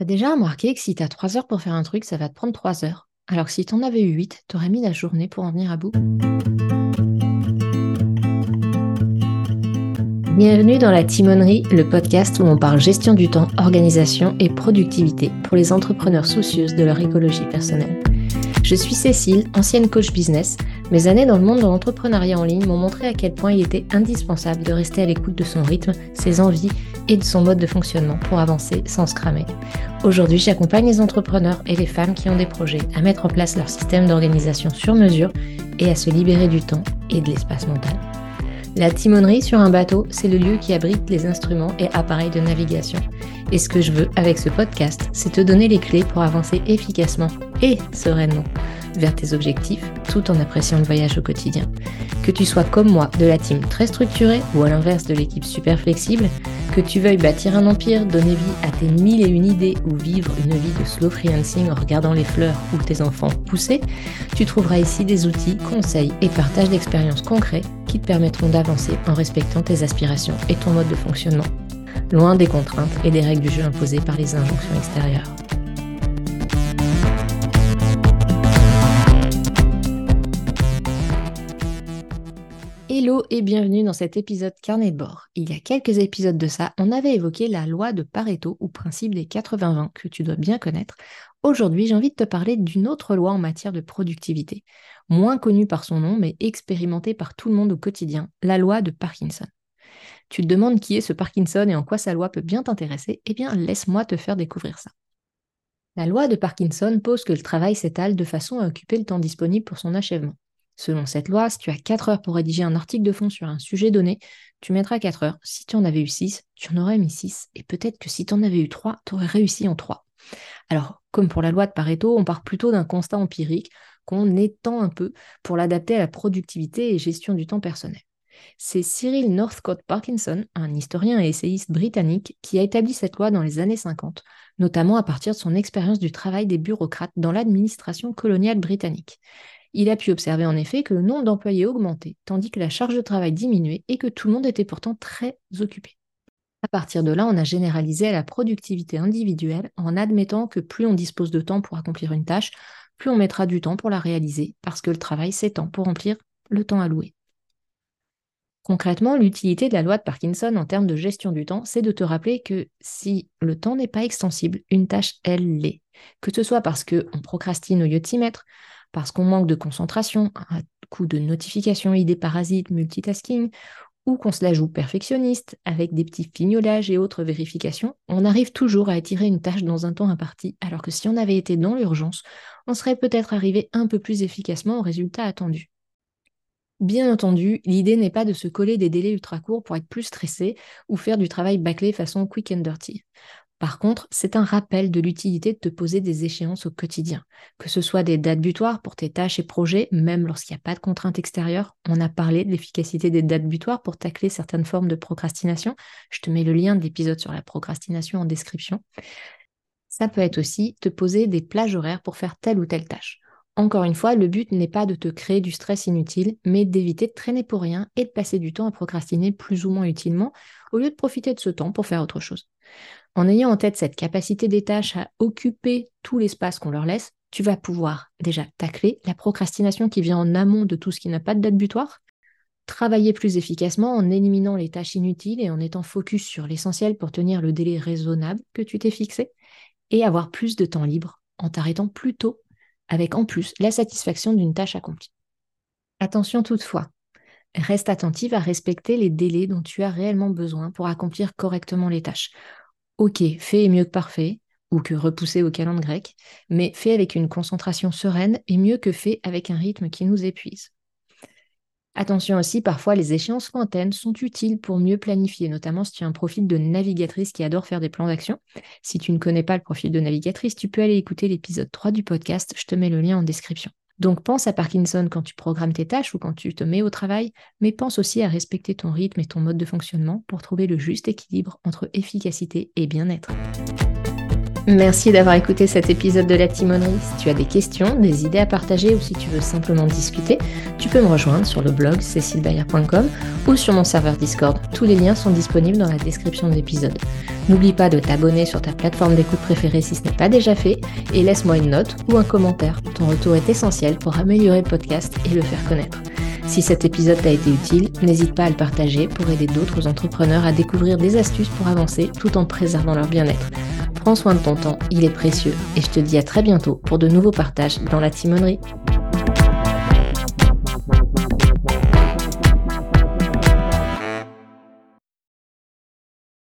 T'as déjà remarqué que si t'as 3 heures pour faire un truc, ça va te prendre 3 heures. Alors que si t'en avais eu 8, t'aurais mis la journée pour en venir à bout. Bienvenue dans la Timonerie, le podcast où on parle gestion du temps, organisation et productivité pour les entrepreneurs soucieuses de leur écologie personnelle. Je suis Cécile, ancienne coach business. Mes années dans le monde de l'entrepreneuriat en ligne m'ont montré à quel point il était indispensable de rester à l'écoute de son rythme, ses envies et de son mode de fonctionnement pour avancer sans se cramer. Aujourd'hui, j'accompagne les entrepreneurs et les femmes qui ont des projets à mettre en place leur système d'organisation sur mesure et à se libérer du temps et de l'espace mental. La timonerie sur un bateau, c'est le lieu qui abrite les instruments et appareils de navigation. Et ce que je veux avec ce podcast, c'est te donner les clés pour avancer efficacement et sereinement vers tes objectifs tout en appréciant le voyage au quotidien. Que tu sois comme moi de la team très structurée ou à l'inverse de l'équipe super flexible, que tu veuilles bâtir un empire, donner vie à tes mille et une idées ou vivre une vie de slow freelancing en regardant les fleurs ou tes enfants pousser, tu trouveras ici des outils, conseils et partages d'expériences concrets qui te permettront d'avancer en respectant tes aspirations et ton mode de fonctionnement, loin des contraintes et des règles du jeu imposées par les injonctions extérieures. Hello et bienvenue dans cet épisode carnet de bord. Il y a quelques épisodes de ça, on avait évoqué la loi de Pareto ou principe des 80-20 que tu dois bien connaître. Aujourd'hui, j'ai envie de te parler d'une autre loi en matière de productivité, moins connue par son nom mais expérimentée par tout le monde au quotidien, la loi de Parkinson. Tu te demandes qui est ce Parkinson et en quoi sa loi peut bien t'intéresser? Eh bien, laisse-moi te faire découvrir ça. La loi de Parkinson pose que le travail s'étale de façon à occuper le temps disponible pour son achèvement. Selon cette loi, si tu as 4 heures pour rédiger un article de fond sur un sujet donné, tu mettras 4 heures. Si tu en avais eu 6, tu en aurais mis 6. Et peut-être que si tu en avais eu 3, tu aurais réussi en 3. Alors, comme pour la loi de Pareto, on part plutôt d'un constat empirique qu'on étend un peu pour l'adapter à la productivité et gestion du temps personnel. C'est Cyril Northcote Parkinson, un historien et essayiste britannique, qui a établi cette loi dans les années 50, notamment à partir de son expérience du travail des bureaucrates dans l'administration coloniale britannique. Il a pu observer en effet que le nombre d'employés augmentait, tandis que la charge de travail diminuait et que tout le monde était pourtant très occupé. À partir de là, on a généralisé la productivité individuelle en admettant que plus on dispose de temps pour accomplir une tâche, plus on mettra du temps pour la réaliser, parce que le travail s'étend pour remplir le temps alloué. Concrètement, l'utilité de la loi de Parkinson en termes de gestion du temps, c'est de te rappeler que si le temps n'est pas extensible, une tâche, elle l'est. Que ce soit parce qu'on procrastine au lieu de s'y mettre, parce qu'on manque de concentration, un coup de notification, idées parasites, multitasking, ou qu'on se la joue perfectionniste avec des petits fignolages et autres vérifications, on arrive toujours à étirer une tâche dans un temps imparti, alors que si on avait été dans l'urgence, on serait peut-être arrivé un peu plus efficacement au résultat attendu. Bien entendu, l'idée n'est pas de se coller des délais ultra courts pour être plus stressé ou faire du travail bâclé façon quick and dirty. Par contre, c'est un rappel de l'utilité de te poser des échéances au quotidien, que ce soit des dates butoirs pour tes tâches et projets, même lorsqu'il n'y a pas de contraintes extérieures. On a parlé de l'efficacité des dates butoirs pour tacler certaines formes de procrastination. Je te mets le lien de l'épisode sur la procrastination en description. Ça peut être aussi te poser des plages horaires pour faire telle ou telle tâche. Encore une fois, le but n'est pas de te créer du stress inutile, mais d'éviter de traîner pour rien et de passer du temps à procrastiner plus ou moins utilement, au lieu de profiter de ce temps pour faire autre chose. En ayant en tête cette capacité des tâches à occuper tout l'espace qu'on leur laisse, tu vas pouvoir déjà tacler la procrastination qui vient en amont de tout ce qui n'a pas de date butoir, travailler plus efficacement en éliminant les tâches inutiles et en étant focus sur l'essentiel pour tenir le délai raisonnable que tu t'es fixé, et avoir plus de temps libre en t'arrêtant plus tôt, avec en plus la satisfaction d'une tâche accomplie. Attention toutefois, reste attentive à respecter les délais dont tu as réellement besoin pour accomplir correctement les tâches. Ok, fait est mieux que parfait, ou que repoussé au calendrier grec, mais fait avec une concentration sereine est mieux que fait avec un rythme qui nous épuise. Attention aussi, parfois les échéances lointaines sont utiles pour mieux planifier, notamment si tu as un profil de navigatrice qui adore faire des plans d'action. Si tu ne connais pas le profil de navigatrice, tu peux aller écouter l'épisode 3 du podcast, je te mets le lien en description. Donc pense à Parkinson quand tu programmes tes tâches ou quand tu te mets au travail, mais pense aussi à respecter ton rythme et ton mode de fonctionnement pour trouver le juste équilibre entre efficacité et bien-être. Merci d'avoir écouté cet épisode de La Timonerie. Si tu as des questions, des idées à partager ou si tu veux simplement discuter, tu peux me rejoindre sur le blog cécilebayer.com ou sur mon serveur Discord. Tous les liens sont disponibles dans la description de l'épisode. N'oublie pas de t'abonner sur ta plateforme d'écoute préférée si ce n'est pas déjà fait et laisse-moi une note ou un commentaire. Ton retour est essentiel pour améliorer le podcast et le faire connaître. Si cet épisode t'a été utile, n'hésite pas à le partager pour aider d'autres entrepreneurs à découvrir des astuces pour avancer tout en préservant leur bien-être. Prends soin de ton temps, il est précieux et je te dis à très bientôt pour de nouveaux partages dans la timonerie.